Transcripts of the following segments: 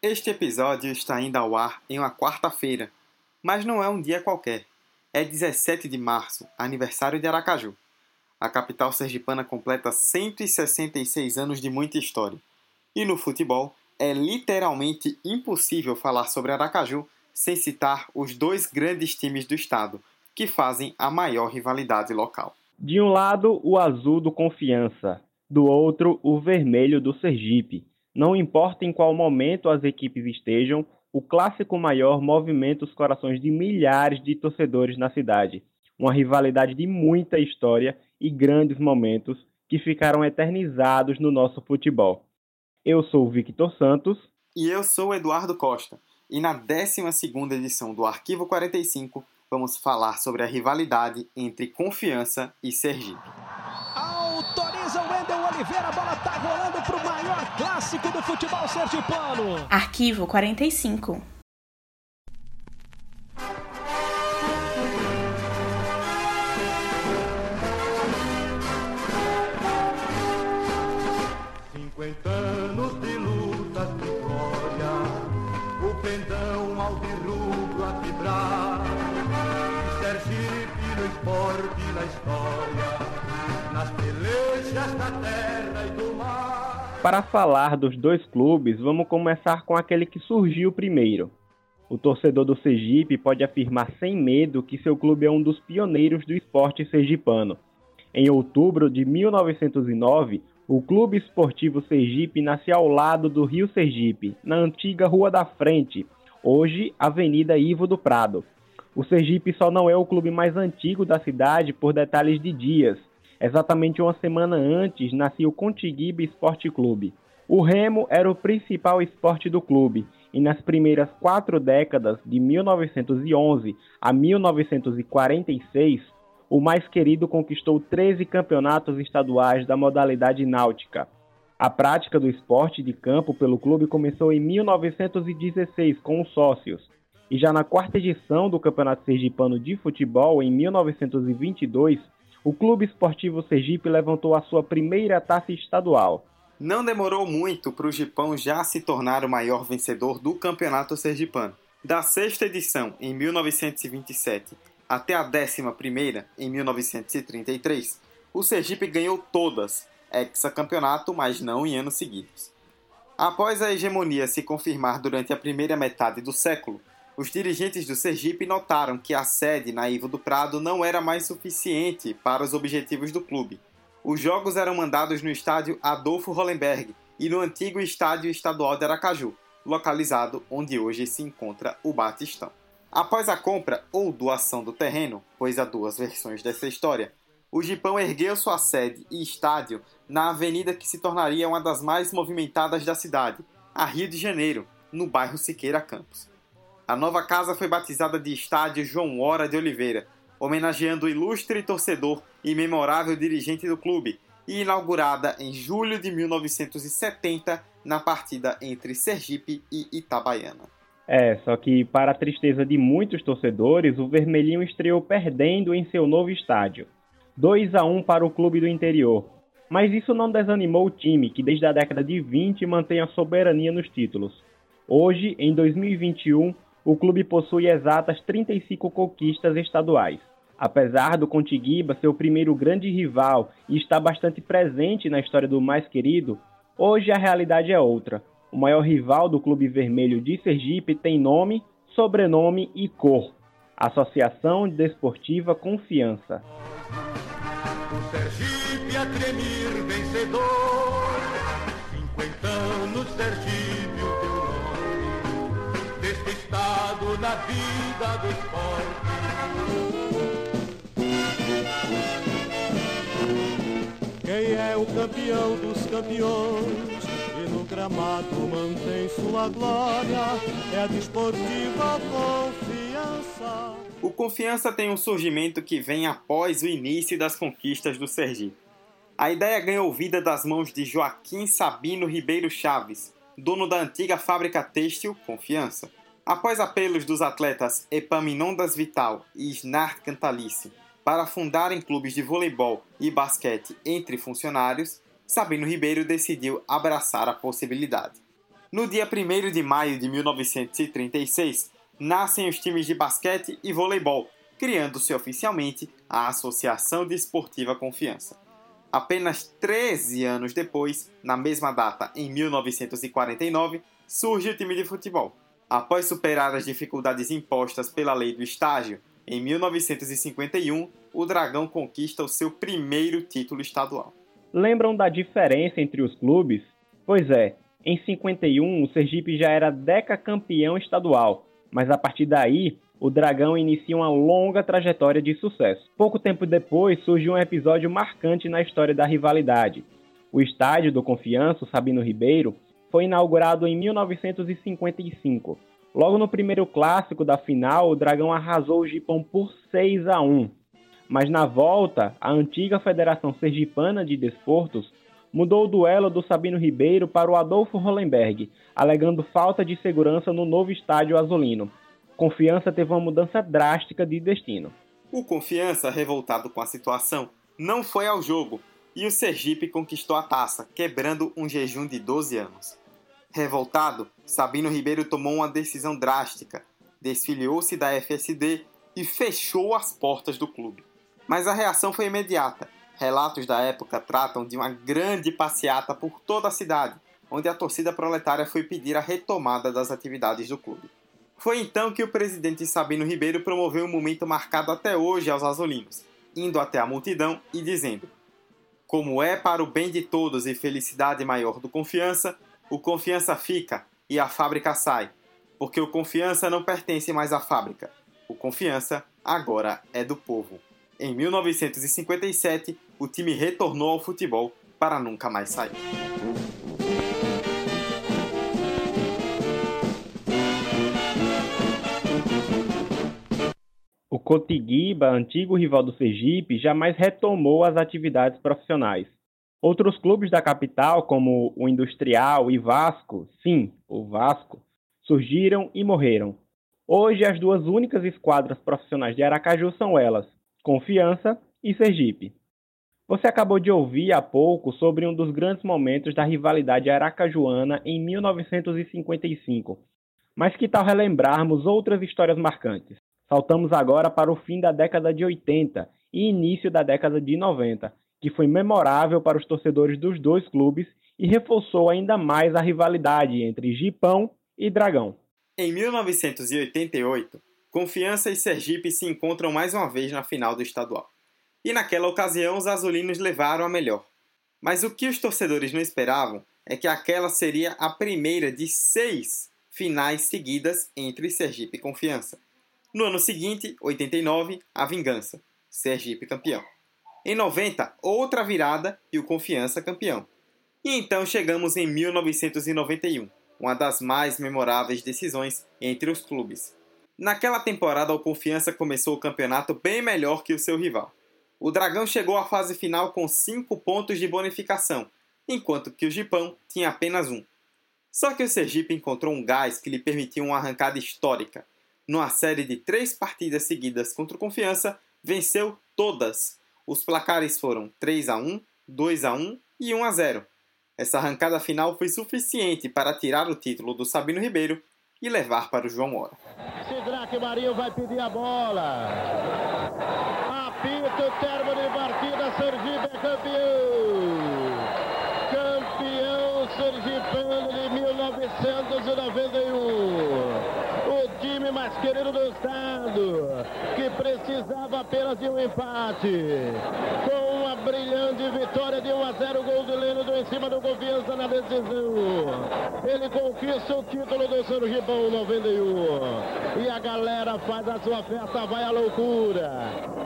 Este episódio está indo ao ar em uma quarta-feira, mas não é um dia qualquer. É 17 de março, aniversário de Aracaju. A capital sergipana completa 166 anos de muita história. E no futebol, é literalmente impossível falar sobre Aracaju sem citar os dois grandes times do estado, que fazem a maior rivalidade local. De um lado, o azul do Confiança, do outro, o vermelho do Sergipe. Não importa em qual momento as equipes estejam, o clássico maior movimenta os corações de milhares de torcedores na cidade. Uma rivalidade de muita história e grandes momentos que ficaram eternizados no nosso futebol. Eu sou o Victor Santos. E eu sou o Eduardo Costa. E na 12 edição do Arquivo 45, vamos falar sobre a rivalidade entre Confiança e Sergipe. Do futebol sergipano. Arquivo 45. Cinquenta anos de lutas de glória, o pendão ao de rubro a vibrar. Sergipe no esporte na história, nas pelejas da terra. Para falar dos dois clubes, vamos começar com aquele que surgiu primeiro. O torcedor do Sergipe pode afirmar sem medo que seu clube é um dos pioneiros do esporte sergipano. Em outubro de 1909, o Clube Esportivo Sergipe nasceu ao lado do Rio Sergipe, na antiga Rua da Frente, hoje Avenida Ivo do Prado. O Sergipe só não é o clube mais antigo da cidade por detalhes de dias. Exatamente uma semana antes nascia o Contiguiba Esporte Clube. O remo era o principal esporte do clube e nas primeiras quatro décadas, de 1911 a 1946, o mais querido conquistou 13 campeonatos estaduais da modalidade náutica. A prática do esporte de campo pelo clube começou em 1916 com os sócios, e já na quarta edição do Campeonato Sergipano de Futebol, em 1922, o Clube Esportivo Sergipe levantou a sua primeira taça estadual. Não demorou muito para o Gipão já se tornar o maior vencedor do Campeonato Sergipano. Da sexta edição, em 1927, até a décima primeira, em 1933, o Sergipe ganhou todas, hexacampeonato, mas não em anos seguidos. Após a hegemonia se confirmar durante a primeira metade do século, os dirigentes do Sergipe notaram que a sede na Ivo do Prado não era mais suficiente para os objetivos do clube. Os jogos eram mandados no estádio Adolfo Hollenberg e no antigo estádio estadual de Aracaju, localizado onde hoje se encontra o Batistão. Após a compra ou doação do terreno, pois há duas versões dessa história, o Gipão ergueu sua sede e estádio na avenida que se tornaria uma das mais movimentadas da cidade, a Rio de Janeiro, no bairro Siqueira Campos. A nova casa foi batizada de Estádio João Hora de Oliveira, homenageando o ilustre torcedor e memorável dirigente do clube, e inaugurada em julho de 1970 na partida entre Sergipe e Itabaiana. É, só que para a tristeza de muitos torcedores, o Vermelhinho estreou perdendo em seu novo estádio. 2 a 1 para o clube do interior. Mas isso não desanimou o time, que desde a década de 20 mantém a soberania nos títulos. Hoje, em 2021, o clube possui exatas 35 conquistas estaduais. Apesar do Contiguiba ser o primeiro grande rival e estar bastante presente na história do mais querido, hoje a realidade é outra. O maior rival do Clube Vermelho de Sergipe tem nome, sobrenome e cor. Associação Desportiva Confiança. O Sergipe a vencedor. 50 anos, Sergipe, o Despistado na vida do esporte. Quem é o campeão dos campeões e no gramado mantém sua glória é a desportiva confiança. O Confiança tem um surgimento que vem após o início das conquistas do Sergipe. A ideia ganhou vida das mãos de Joaquim Sabino Ribeiro Chaves, dono da antiga fábrica têxtil Confiança. Após apelos dos atletas Epaminondas Vital e Snart Cantalice para fundarem clubes de voleibol e basquete entre funcionários, Sabino Ribeiro decidiu abraçar a possibilidade. No dia 1 de maio de 1936, nascem os times de basquete e voleibol, criando-se oficialmente a Associação Desportiva Confiança. Apenas 13 anos depois, na mesma data, em 1949, surge o time de futebol. Após superar as dificuldades impostas pela lei do estágio, em 1951, o Dragão conquista o seu primeiro título estadual. Lembram da diferença entre os clubes? Pois é, em 51 o Sergipe já era decacampeão estadual, mas a partir daí o Dragão inicia uma longa trajetória de sucesso. Pouco tempo depois surge um episódio marcante na história da rivalidade. O estádio do Confiança, Sabino Ribeiro, foi inaugurado em 1955. Logo no primeiro clássico da final, o Dragão arrasou o Gipão por 6 a 1. Mas na volta, a antiga Federação Sergipana de Desportos mudou o duelo do Sabino Ribeiro para o Adolfo Hollenberg, alegando falta de segurança no novo estádio azulino. Confiança teve uma mudança drástica de destino. O Confiança, revoltado com a situação, não foi ao jogo e o Sergipe conquistou a taça, quebrando um jejum de 12 anos. Revoltado, Sabino Ribeiro tomou uma decisão drástica, desfiliou-se da FSD e fechou as portas do clube. Mas a reação foi imediata. Relatos da época tratam de uma grande passeata por toda a cidade, onde a torcida proletária foi pedir a retomada das atividades do clube. Foi então que o presidente Sabino Ribeiro promoveu um momento marcado até hoje aos azulinos, indo até a multidão e dizendo: Como é para o bem de todos e felicidade maior do confiança, o confiança fica e a fábrica sai, porque o confiança não pertence mais à fábrica. O confiança agora é do povo. Em 1957, o time retornou ao futebol para nunca mais sair. Cotiguiba, antigo rival do Sergipe, jamais retomou as atividades profissionais. Outros clubes da capital, como o Industrial e Vasco, sim, o Vasco, surgiram e morreram. Hoje, as duas únicas esquadras profissionais de Aracaju são elas, Confiança e Sergipe. Você acabou de ouvir há pouco sobre um dos grandes momentos da rivalidade aracajuana em 1955. Mas que tal relembrarmos outras histórias marcantes? Saltamos agora para o fim da década de 80 e início da década de 90, que foi memorável para os torcedores dos dois clubes e reforçou ainda mais a rivalidade entre Gipão e Dragão. Em 1988, Confiança e Sergipe se encontram mais uma vez na final do estadual. E naquela ocasião os azulinos levaram a melhor. Mas o que os torcedores não esperavam é que aquela seria a primeira de seis finais seguidas entre Sergipe e Confiança. No ano seguinte, 89, a vingança. Sergipe campeão. Em 90, outra virada e o Confiança campeão. E então chegamos em 1991, uma das mais memoráveis decisões entre os clubes. Naquela temporada, o Confiança começou o campeonato bem melhor que o seu rival. O Dragão chegou à fase final com 5 pontos de bonificação, enquanto que o Gipão tinha apenas um. Só que o Sergipe encontrou um gás que lhe permitiu uma arrancada histórica numa série de três partidas seguidas contra o Confiança, venceu todas. Os placares foram 3 a 1, 2 a 1 e 1 a 0. Essa arrancada final foi suficiente para tirar o título do Sabino Ribeiro e levar para o João Mora. que Marinho vai pedir a bola. Apito, termo de partida, Sergipe é campeão. Campeão sergipano de 1991 time mais querido do estado, que precisava apenas de um empate. Com uma brilhante vitória de 1 a 0, gol de Lênido em cima do Confiança na decisão. Ele conquista o título do Sergipão 91. E a galera faz a sua festa, vai à loucura.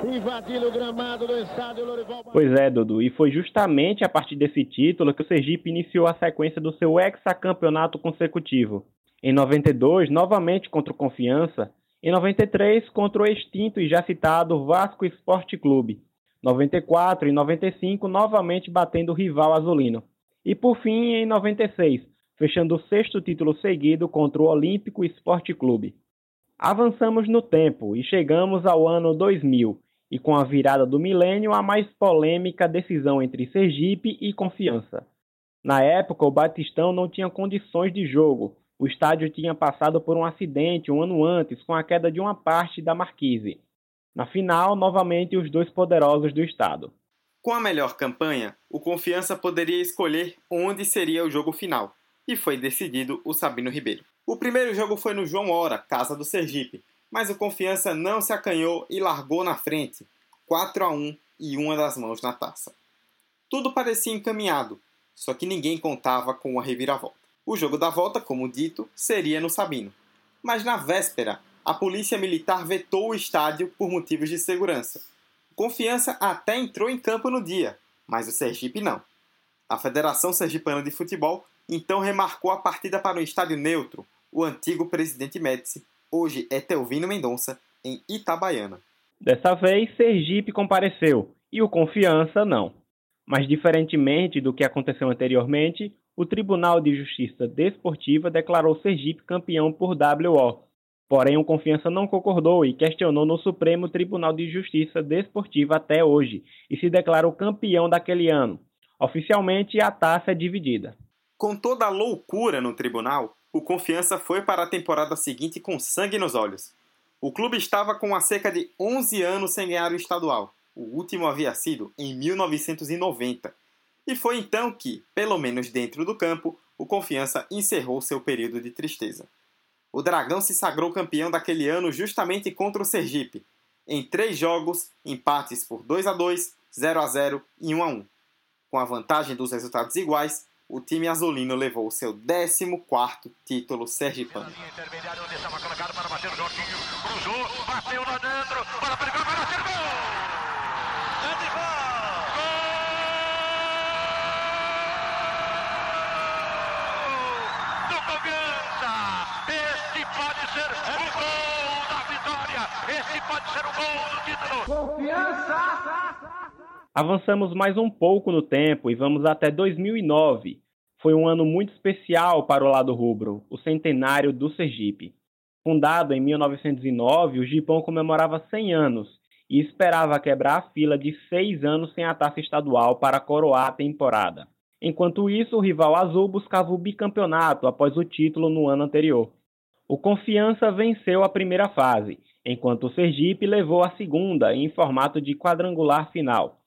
Invadindo o gramado do estádio Lorival. Pois é, Dudu, e foi justamente a partir desse título que o Sergipe iniciou a sequência do seu hexacampeonato consecutivo. Em 92, novamente contra o Confiança. Em 93, contra o extinto e já citado Vasco Esporte Clube. 94 e 95, novamente batendo o rival azulino. E por fim, em 96, fechando o sexto título seguido contra o Olímpico Esporte Clube. Avançamos no tempo e chegamos ao ano 2000, e com a virada do milênio, a mais polêmica decisão entre Sergipe e Confiança. Na época, o Batistão não tinha condições de jogo. O estádio tinha passado por um acidente um ano antes, com a queda de uma parte da marquise. Na final, novamente os dois poderosos do estado. Com a melhor campanha, o Confiança poderia escolher onde seria o jogo final, e foi decidido o Sabino Ribeiro. O primeiro jogo foi no João Hora, casa do Sergipe, mas o Confiança não se acanhou e largou na frente, 4 a 1 e uma das mãos na taça. Tudo parecia encaminhado, só que ninguém contava com a reviravolta. O jogo da volta, como dito, seria no Sabino. Mas na véspera, a polícia militar vetou o estádio por motivos de segurança. Confiança até entrou em campo no dia, mas o Sergipe não. A Federação Sergipana de Futebol então remarcou a partida para o estádio neutro, o antigo presidente Médici, hoje é Telvino Mendonça, em Itabaiana. Dessa vez, Sergipe compareceu e o Confiança não. Mas, diferentemente do que aconteceu anteriormente, o Tribunal de Justiça Desportiva declarou Sergipe campeão por WO. Porém, o Confiança não concordou e questionou no Supremo Tribunal de Justiça Desportiva até hoje e se declarou campeão daquele ano. Oficialmente, a taça é dividida. Com toda a loucura no tribunal, o Confiança foi para a temporada seguinte com sangue nos olhos. O clube estava com a cerca de 11 anos sem ganhar o estadual. O último havia sido em 1990. E foi então que, pelo menos dentro do campo, o Confiança encerrou seu período de tristeza. O Dragão se sagrou campeão daquele ano justamente contra o Sergipe, em três jogos, empates por 2 a 2, 0 a 0 e 1 a 1. Com a vantagem dos resultados iguais, o time azulino levou seu 14º título sergipano. Para cruzou, bateu lá dentro, para perigar, vai bater gol! É de gol! Este pode ser o gol do título! Confiança! Avançamos mais um pouco no tempo e vamos até 2009. Foi um ano muito especial para o lado rubro, o centenário do Sergipe. Fundado em 1909, o Gipão comemorava 100 anos e esperava quebrar a fila de seis anos sem a taça estadual para coroar a temporada. Enquanto isso, o rival azul buscava o bicampeonato após o título no ano anterior. O Confiança venceu a primeira fase, enquanto o Sergipe levou a segunda em formato de quadrangular final.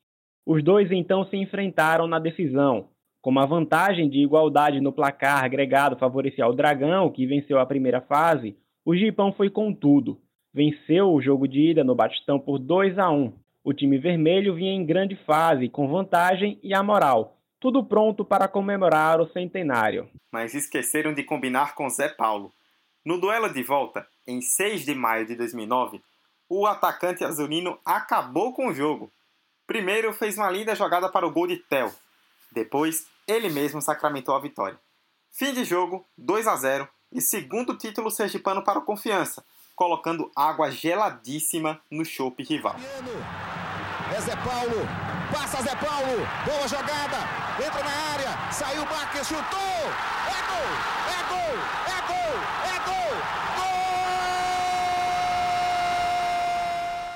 Os dois então se enfrentaram na decisão. Como a vantagem de igualdade no placar agregado favorecia o Dragão, que venceu a primeira fase, o Gipão foi com tudo. Venceu o jogo de ida no Batistão por 2 a 1. O time vermelho vinha em grande fase, com vantagem e a moral. Tudo pronto para comemorar o centenário. Mas esqueceram de combinar com Zé Paulo. No duelo de volta, em 6 de maio de 2009, o atacante azulino acabou com o jogo Primeiro fez uma linda jogada para o gol de Tel. Depois, ele mesmo sacramentou a vitória. Fim de jogo, 2 a 0 e segundo título sergipano para o Confiança, colocando água geladíssima no chope rival. É Zé Paulo, passa Zé Paulo, boa jogada, entra na área, saiu Marques, chutou, é gol, é gol, é gol,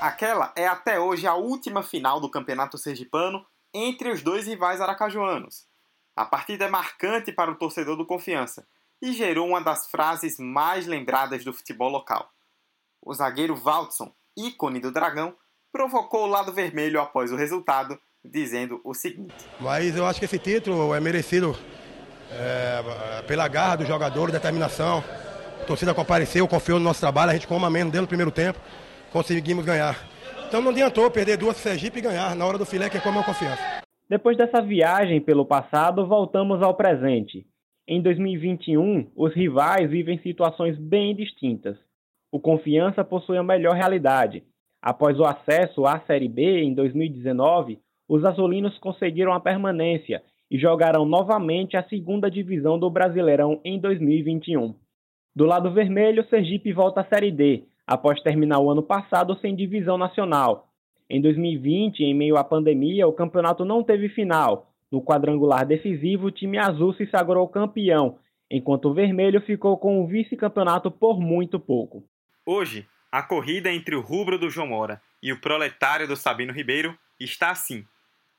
Aquela é até hoje a última final do Campeonato Sergipano entre os dois rivais aracajuanos. A partida é marcante para o torcedor do Confiança e gerou uma das frases mais lembradas do futebol local. O zagueiro Valdson, ícone do Dragão, provocou o lado vermelho após o resultado, dizendo o seguinte: Mas eu acho que esse título é merecido é, pela garra do jogador, determinação. A torcida compareceu, confiou no nosso trabalho, a gente com uma menos dentro do primeiro tempo conseguimos ganhar. Então não adiantou perder duas Sergipe e ganhar na hora do filé, que é como eu confiança. Depois dessa viagem pelo passado, voltamos ao presente. Em 2021, os rivais vivem situações bem distintas. O Confiança possui a melhor realidade. Após o acesso à Série B em 2019, os azulinos conseguiram a permanência e jogarão novamente a segunda divisão do Brasileirão em 2021. Do lado vermelho, Sergipe volta à Série D, após terminar o ano passado sem divisão nacional. Em 2020, em meio à pandemia, o campeonato não teve final. No quadrangular decisivo, o time azul se sagrou campeão, enquanto o vermelho ficou com o vice-campeonato por muito pouco. Hoje, a corrida entre o rubro do João Mora e o proletário do Sabino Ribeiro está assim.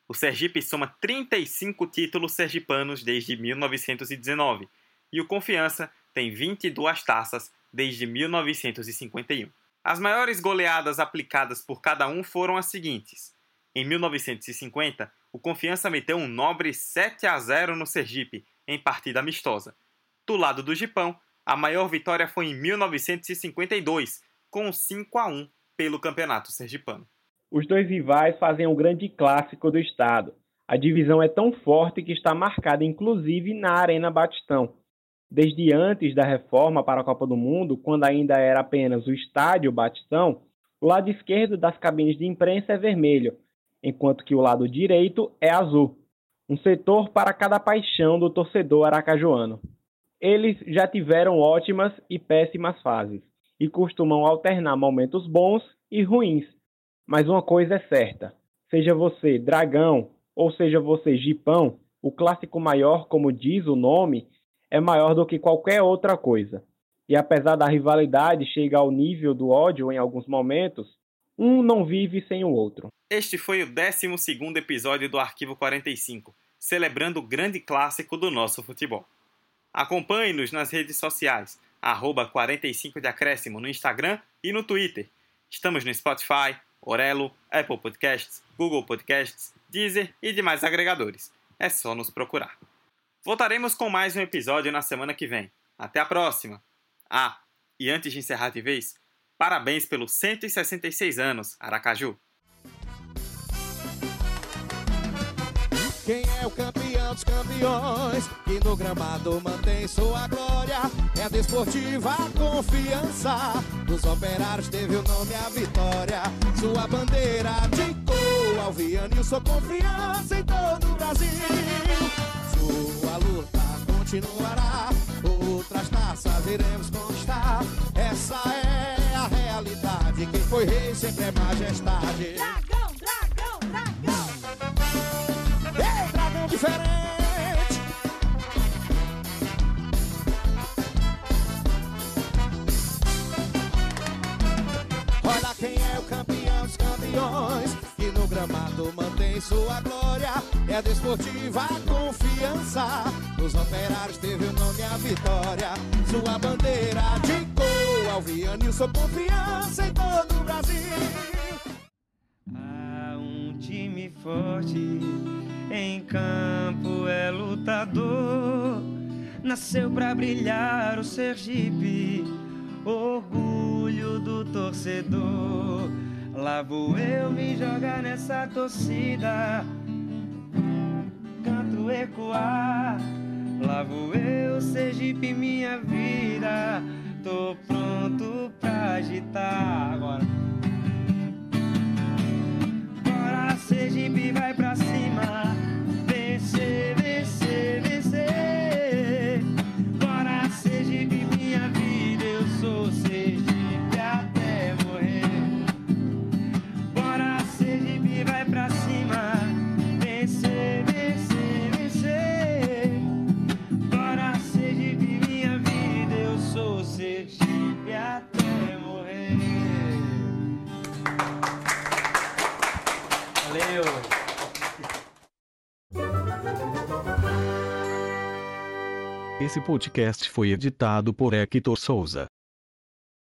O Sergipe soma 35 títulos sergipanos desde 1919 e o Confiança tem 22 taças desde 1951. As maiores goleadas aplicadas por cada um foram as seguintes. Em 1950, o Confiança meteu um nobre 7 a 0 no Sergipe, em partida amistosa. Do lado do Gipão, a maior vitória foi em 1952, com 5 a 1 pelo Campeonato Sergipano. Os dois rivais fazem um grande clássico do estado. A divisão é tão forte que está marcada inclusive na Arena Batistão. Desde antes da reforma para a Copa do Mundo, quando ainda era apenas o estádio Batistão, o lado esquerdo das cabines de imprensa é vermelho, enquanto que o lado direito é azul. Um setor para cada paixão do torcedor aracajuano. Eles já tiveram ótimas e péssimas fases e costumam alternar momentos bons e ruins. Mas uma coisa é certa: seja você dragão ou seja você jipão, o clássico maior, como diz o nome, é maior do que qualquer outra coisa. E apesar da rivalidade chegar ao nível do ódio em alguns momentos, um não vive sem o outro. Este foi o 12 episódio do Arquivo 45, celebrando o grande clássico do nosso futebol. Acompanhe-nos nas redes sociais, arroba 45 de acréscimo no Instagram e no Twitter. Estamos no Spotify, Orelo, Apple Podcasts, Google Podcasts, Deezer e demais agregadores. É só nos procurar. Voltaremos com mais um episódio na semana que vem. Até a próxima! Ah, e antes de encerrar de vez, parabéns pelos 166 anos, Aracaju! Quem é o campeão dos campeões? Que no gramado mantém sua glória. É a desportiva confiança. Dos operários teve o nome a vitória. Sua bandeira de cor, Alviano e sua confiança em todo o Brasil. Luta continuará. Outras taças iremos conquistar. Essa é a realidade. Quem foi rei sempre é majestade. Dragão, dragão, dragão. Ei, dragão diferente. Olha quem é o campeão dos campeões. Sua glória. É a desportiva confiança. Os operários teve o nome a vitória. Sua bandeira de gol. Alviano e sua confiança em todo o Brasil. Há um time forte em campo é lutador. Nasceu pra brilhar o Sergipe, orgulho do torcedor. Lá vou eu me jogar nessa torcida, canto ecoar. Lá vou eu, Sergipe, minha vida. Tô pronto pra agitar agora. Bora, Sergipe, vai pra cima. Esse podcast foi editado por Hector Souza.